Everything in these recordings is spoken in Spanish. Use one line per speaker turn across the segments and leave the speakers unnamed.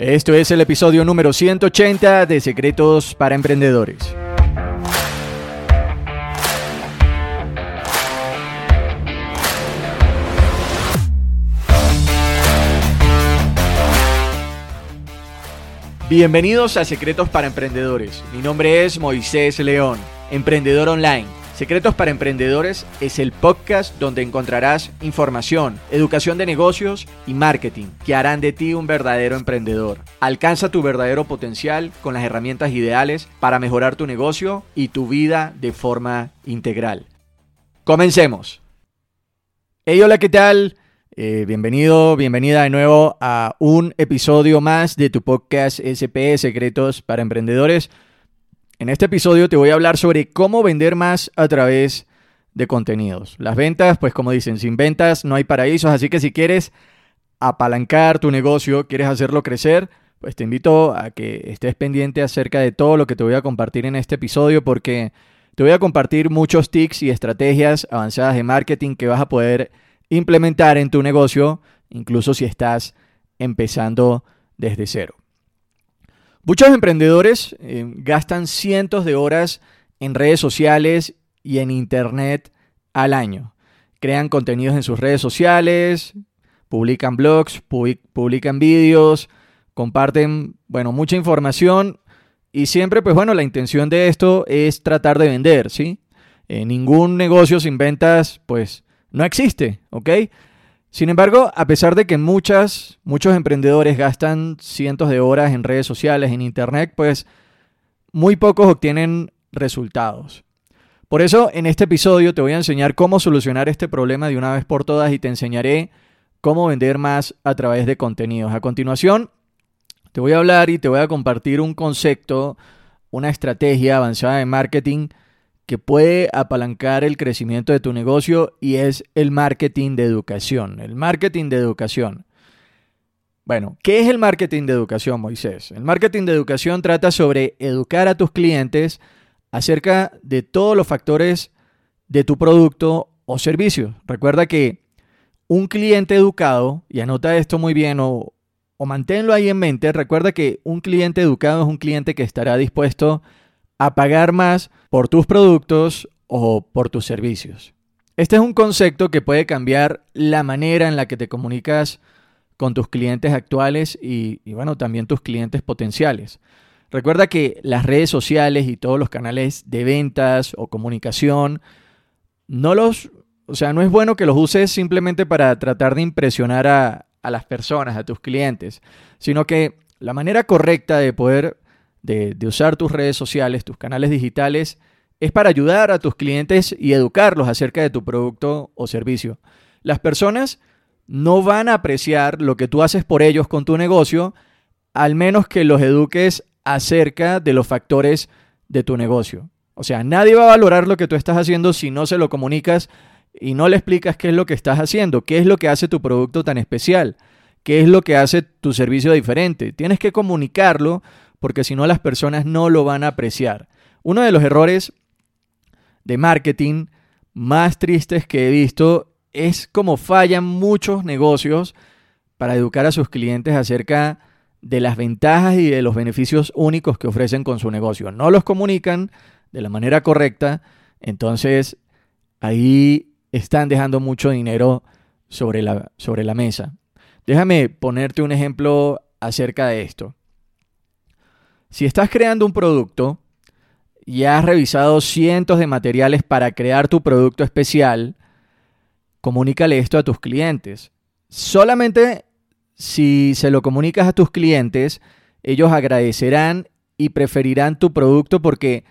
Esto es el episodio número 180 de Secretos para Emprendedores. Bienvenidos a Secretos para Emprendedores. Mi nombre es Moisés León, emprendedor online. Secretos para Emprendedores es el podcast donde encontrarás información, educación de negocios y marketing que harán de ti un verdadero emprendedor. Alcanza tu verdadero potencial con las herramientas ideales para mejorar tu negocio y tu vida de forma integral. Comencemos. Hey, hola, ¿qué tal? Eh, bienvenido, bienvenida de nuevo a un episodio más de tu podcast SP Secretos para Emprendedores. En este episodio te voy a hablar sobre cómo vender más a través de contenidos. Las ventas, pues como dicen, sin ventas no hay paraísos, así que si quieres apalancar tu negocio, quieres hacerlo crecer, pues te invito a que estés pendiente acerca de todo lo que te voy a compartir en este episodio porque te voy a compartir muchos tips y estrategias avanzadas de marketing que vas a poder implementar en tu negocio, incluso si estás empezando desde cero. Muchos emprendedores eh, gastan cientos de horas en redes sociales y en Internet al año. Crean contenidos en sus redes sociales, publican blogs, publican vídeos, comparten, bueno, mucha información y siempre, pues bueno, la intención de esto es tratar de vender, ¿sí? Eh, ningún negocio sin ventas, pues no existe, ¿ok? Sin embargo, a pesar de que muchas, muchos emprendedores gastan cientos de horas en redes sociales, en Internet, pues muy pocos obtienen resultados. Por eso, en este episodio te voy a enseñar cómo solucionar este problema de una vez por todas y te enseñaré cómo vender más a través de contenidos. A continuación, te voy a hablar y te voy a compartir un concepto, una estrategia avanzada de marketing que puede apalancar el crecimiento de tu negocio y es el marketing de educación. El marketing de educación. Bueno, ¿qué es el marketing de educación, Moisés? El marketing de educación trata sobre educar a tus clientes acerca de todos los factores de tu producto o servicio. Recuerda que un cliente educado, y anota esto muy bien o, o manténlo ahí en mente, recuerda que un cliente educado es un cliente que estará dispuesto a pagar más por tus productos o por tus servicios. Este es un concepto que puede cambiar la manera en la que te comunicas con tus clientes actuales y, bueno, también tus clientes potenciales. Recuerda que las redes sociales y todos los canales de ventas o comunicación no los, o sea, no es bueno que los uses simplemente para tratar de impresionar a, a las personas, a tus clientes, sino que la manera correcta de poder de, usar tus redes sociales, tus canales digitales, es para ayudar a tus clientes y educarlos acerca de tu producto o servicio. Las personas no van a apreciar lo que tú haces por ellos con tu negocio, al menos que los eduques acerca de los factores de tu negocio. O sea, nadie va a valorar lo que tú estás haciendo si no se lo comunicas y no le explicas qué es lo que estás haciendo, qué es lo que hace tu producto tan especial, qué es lo que hace tu servicio diferente. Tienes que comunicarlo porque si no las personas no lo van a apreciar. Uno de los errores de marketing más tristes que he visto es cómo fallan muchos negocios para educar a sus clientes acerca de las ventajas y de los beneficios únicos que ofrecen con su negocio. No los comunican de la manera correcta, entonces ahí están dejando mucho dinero sobre la, sobre la mesa. Déjame ponerte un ejemplo acerca de esto. Si estás creando un producto y has revisado cientos de materiales para crear tu producto especial, comunícale esto a tus clientes. Solamente si se lo comunicas a tus clientes, ellos agradecerán y preferirán tu producto porque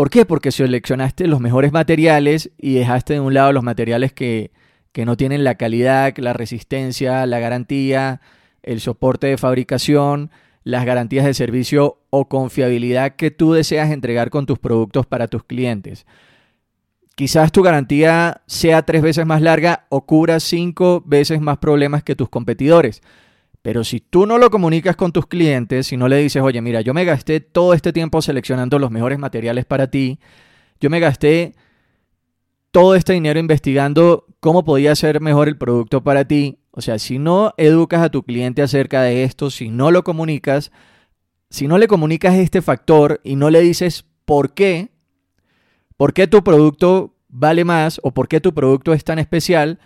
¿Por qué? Porque seleccionaste los mejores materiales y dejaste de un lado los materiales que, que no tienen la calidad, la resistencia, la garantía el soporte de fabricación, las garantías de servicio o confiabilidad que tú deseas entregar con tus productos para tus clientes. Quizás tu garantía sea tres veces más larga o cubra cinco veces más problemas que tus competidores. Pero si tú no lo comunicas con tus clientes, si no le dices, oye, mira, yo me gasté todo este tiempo seleccionando los mejores materiales para ti, yo me gasté todo este dinero investigando cómo podía ser mejor el producto para ti, o sea, si no educas a tu cliente acerca de esto, si no lo comunicas, si no le comunicas este factor y no le dices por qué, por qué tu producto vale más o por qué tu producto es tan especial,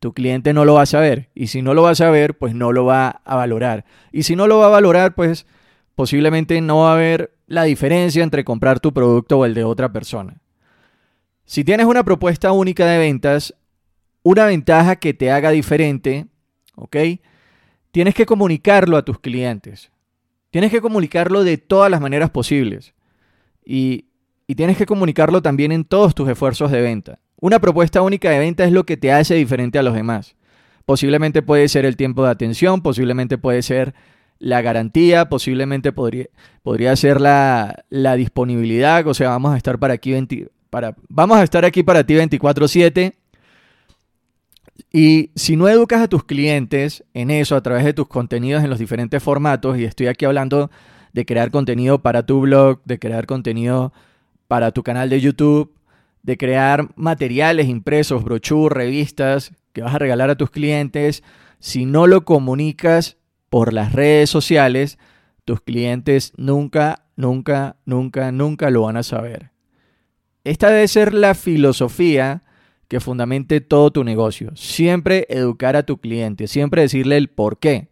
tu cliente no lo va a saber. Y si no lo va a saber, pues no lo va a valorar. Y si no lo va a valorar, pues posiblemente no va a haber la diferencia entre comprar tu producto o el de otra persona. Si tienes una propuesta única de ventas, una ventaja que te haga diferente, ¿ok? Tienes que comunicarlo a tus clientes. Tienes que comunicarlo de todas las maneras posibles. Y, y tienes que comunicarlo también en todos tus esfuerzos de venta. Una propuesta única de venta es lo que te hace diferente a los demás. Posiblemente puede ser el tiempo de atención, posiblemente puede ser la garantía, posiblemente podría, podría ser la, la, disponibilidad, o sea, vamos a estar para aquí para, vamos a estar aquí para ti 24/7 y si no educas a tus clientes en eso a través de tus contenidos en los diferentes formatos, y estoy aquí hablando de crear contenido para tu blog, de crear contenido para tu canal de YouTube, de crear materiales impresos, brochures, revistas que vas a regalar a tus clientes, si no lo comunicas por las redes sociales, tus clientes nunca, nunca, nunca, nunca lo van a saber. Esta debe ser la filosofía que fundamente todo tu negocio. Siempre educar a tu cliente, siempre decirle el por qué.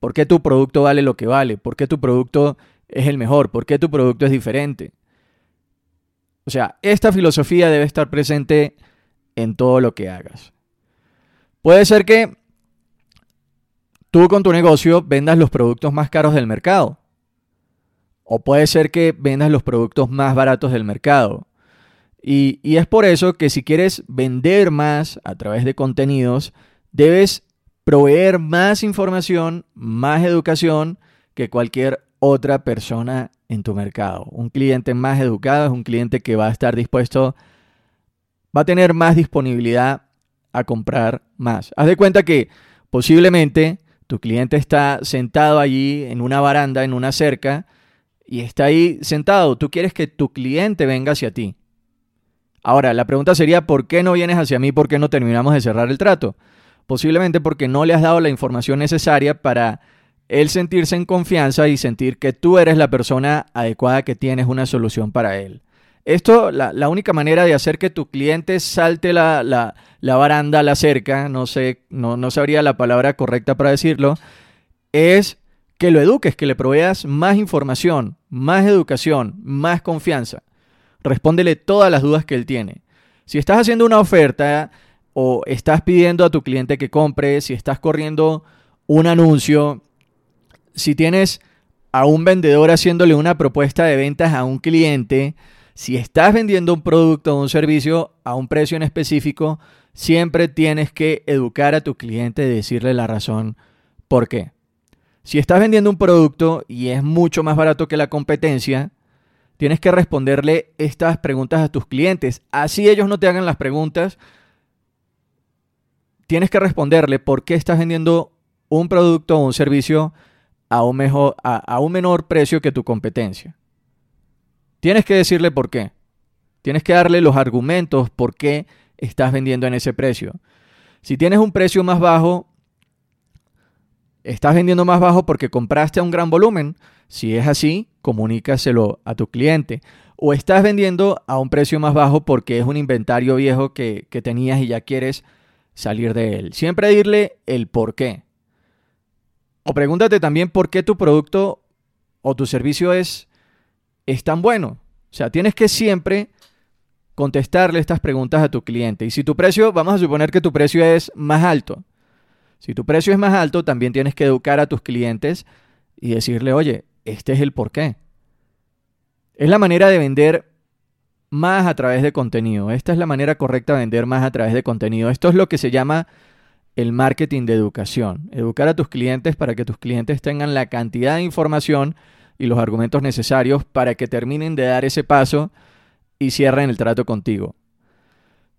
¿Por qué tu producto vale lo que vale? ¿Por qué tu producto es el mejor? ¿Por qué tu producto es diferente? O sea, esta filosofía debe estar presente en todo lo que hagas. Puede ser que tú con tu negocio vendas los productos más caros del mercado. O puede ser que vendas los productos más baratos del mercado. Y, es por eso que si quieres vender más a través de contenidos, debes proveer más información, más educación que cualquier otra persona en tu mercado. Un cliente más educado es un cliente que va a estar dispuesto, va a tener más disponibilidad a comprar más. Haz de cuenta que posiblemente tu cliente está sentado allí en una baranda, en una cerca, y está ahí sentado. Tú quieres que tu cliente venga hacia ti. Ahora, la pregunta sería, ¿por qué no vienes hacia mí? ¿Por qué no terminamos de cerrar el trato? Posiblemente porque no le has dado la información necesaria para él sentirse en confianza y sentir que tú eres la persona adecuada que tienes una solución para él. Esto, la, única manera de hacer que tu cliente salte la, la, baranda, la cerca, no sé, no, no sabría la palabra correcta para decirlo, es que lo eduques, que le proveas más información, más educación, más confianza. Respóndele todas las dudas que él tiene. Si estás haciendo una oferta o estás pidiendo a tu cliente que compre, si estás corriendo un anuncio, si tienes a un vendedor haciéndole una propuesta de ventas a un cliente, si estás vendiendo un producto o un servicio a un precio en específico, siempre tienes que educar a tu cliente y decirle la razón por qué. Si estás vendiendo un producto y es mucho más barato que la competencia, tienes que responderle estas preguntas a tus clientes. Así ellos no te hagan las preguntas. Tienes que responderle por qué estás vendiendo un producto o un servicio a un, mejor, a, un menor precio que tu competencia. Tienes que decirle por qué. Tienes que darle los argumentos por qué estás vendiendo en ese precio. Si tienes un precio más bajo, estás vendiendo más bajo porque compraste a un gran volumen. Si es así, comunícaselo a tu cliente. O estás vendiendo a un precio más bajo porque es un inventario viejo que, tenías y ya quieres salir de él. Siempre dirle el por qué. O pregúntate también por qué tu producto o tu servicio es, es tan bueno. O sea, tienes que siempre contestarle estas preguntas a tu cliente. Y si tu precio, vamos a suponer que tu precio es más alto. Si tu precio es más alto, también tienes que educar a tus clientes y decirle, oye, este es el porqué. Es la manera de vender más a través de contenido. Esta es la manera correcta de vender más a través de contenido. Esto es lo que se llama el marketing de educación. Educar a tus clientes para que tus clientes tengan la cantidad de información y los argumentos necesarios para que terminen de dar ese paso y cierren el trato contigo.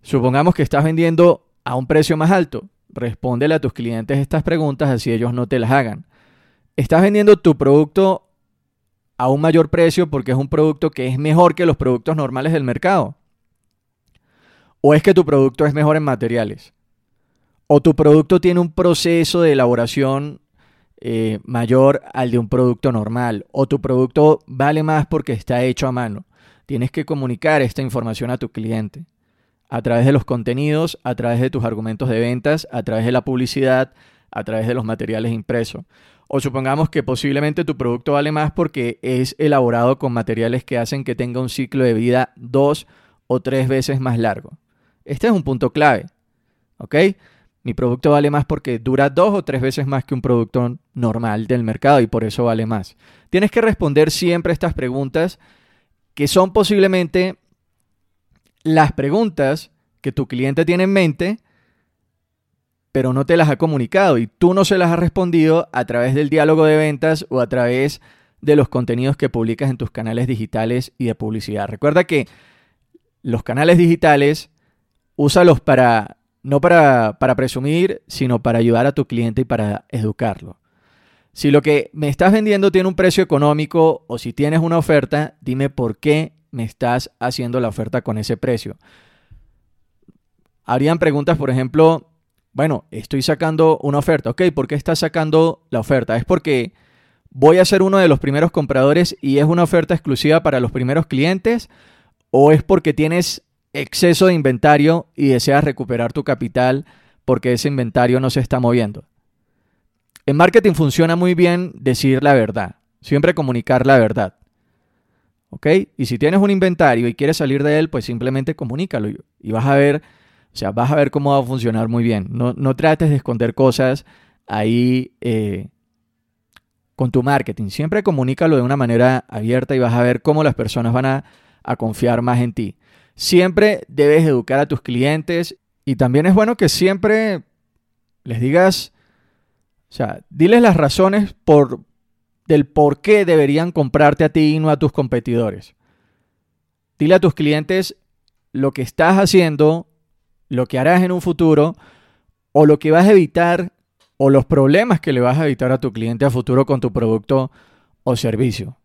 Supongamos que estás vendiendo a un precio más alto. Respóndele a tus clientes estas preguntas así ellos no te las hagan. Estás vendiendo tu producto a un mayor precio porque es un producto que es mejor que los productos normales del mercado. O es que tu producto es mejor en materiales. O tu producto tiene un proceso de elaboración eh, mayor al de un producto normal. O tu producto vale más porque está hecho a mano. Tienes que comunicar esta información a tu cliente a través de los contenidos, a través de tus argumentos de ventas, a través de la publicidad, a través de los materiales impresos. O supongamos que posiblemente tu producto vale más porque es elaborado con materiales que hacen que tenga un ciclo de vida dos o tres veces más largo. Este es un punto clave. ¿Ok? Mi producto vale más porque dura dos o tres veces más que un producto normal del mercado y por eso vale más. Tienes que responder siempre estas preguntas que son posiblemente las preguntas que tu cliente tiene en mente, pero no te las ha comunicado y tú no se las has respondido a través del diálogo de ventas o a través de los contenidos que publicas en tus canales digitales y de publicidad. Recuerda que los canales digitales, úsalos para, no para, para presumir, sino para ayudar a tu cliente y para educarlo. Si lo que me estás vendiendo tiene un precio económico o si tienes una oferta, dime por qué me estás haciendo la oferta con ese precio. Habrían preguntas, por ejemplo, bueno, estoy sacando una oferta. Ok, ¿por qué estás sacando la oferta? Es porque voy a ser uno de los primeros compradores y es una oferta exclusiva para los primeros clientes o es porque tienes exceso de inventario y deseas recuperar tu capital porque ese inventario no se está moviendo. En marketing funciona muy bien decir la verdad, siempre comunicar la verdad. ¿ok? Y si tienes un inventario y quieres salir de él, pues simplemente comunícalo y, vas a ver, o sea, vas a ver cómo va a funcionar muy bien. No, trates de esconder cosas ahí eh, con tu marketing. Siempre comunícalo de una manera abierta y vas a ver cómo las personas van a, a confiar más en ti. Siempre debes educar a tus clientes y también es bueno que siempre les digas, o sea, diles las razones por, del por qué deberían comprarte a ti y no a tus competidores. Dile a tus clientes lo que estás haciendo, lo que harás en un futuro o lo que vas a evitar o los problemas que le vas a evitar a tu cliente a futuro con tu producto o servicio.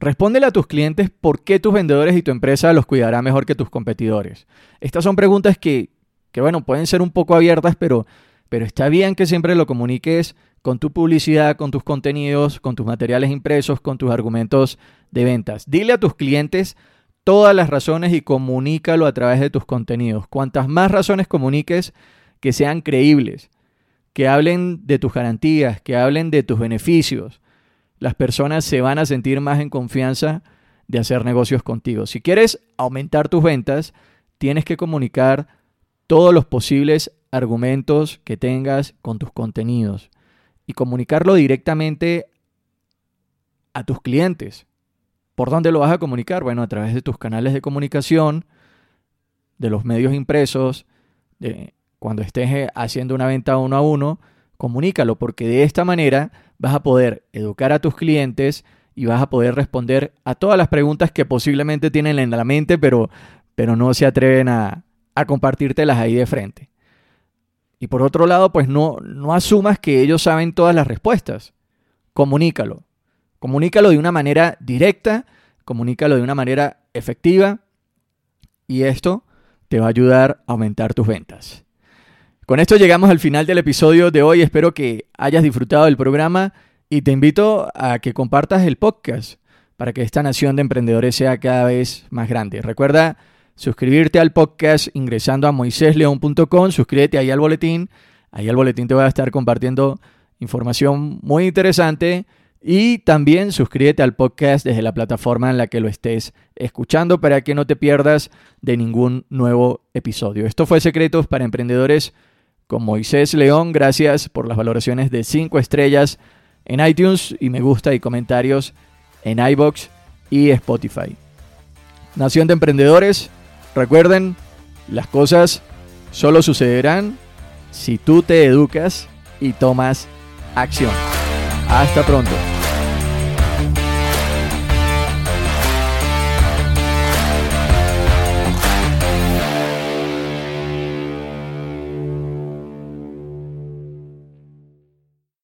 Respóndele a tus clientes por qué tus vendedores y tu empresa los cuidará mejor que tus competidores. Estas son preguntas que, que bueno, pueden ser un poco abiertas, pero, pero está bien que siempre lo comuniques con tu publicidad, con tus contenidos, con tus materiales impresos, con tus argumentos de ventas. Dile a tus clientes todas las razones y comunícalo a través de tus contenidos. Cuantas más razones comuniques, que sean creíbles, que hablen de tus garantías, que hablen de tus beneficios, las personas se van a sentir más en confianza de hacer negocios contigo. Si quieres aumentar tus ventas, tienes que comunicar todos los posibles argumentos que tengas con tus contenidos y comunicarlo directamente a tus clientes. ¿Por dónde lo vas a comunicar? Bueno, a través de tus canales de comunicación, de los medios impresos, de cuando estés eh, haciendo una venta uno a uno, comunícalo porque de esta manera vas a poder educar a tus clientes y vas a poder responder a todas las preguntas que posiblemente tienen en la mente, pero, pero no se atreven a, a compartírtelas ahí de frente. Y por otro lado, pues no, no asumas que ellos saben todas las respuestas. Comunícalo. Comunícalo de una manera directa, comunícalo de una manera efectiva y esto te va a ayudar a aumentar tus ventas. Con esto llegamos al final del episodio de hoy. Espero que hayas disfrutado del programa y te invito a que compartas el podcast para que esta nación de emprendedores sea cada vez más grande. Recuerda suscribirte al podcast ingresando a moisésleón.com, suscríbete ahí al boletín, ahí al boletín te voy a estar compartiendo información muy interesante y también suscríbete al podcast desde la plataforma en la que lo estés escuchando para que no te pierdas de ningún nuevo episodio. Esto fue Secretos para Emprendedores con Moisés León. Gracias por las valoraciones de 5 estrellas en iTunes y me gusta y comentarios en iBox y Spotify. Nación de Emprendedores, Recuerden, las cosas solo sucederán si tú te educas y tomas acción. Hasta pronto.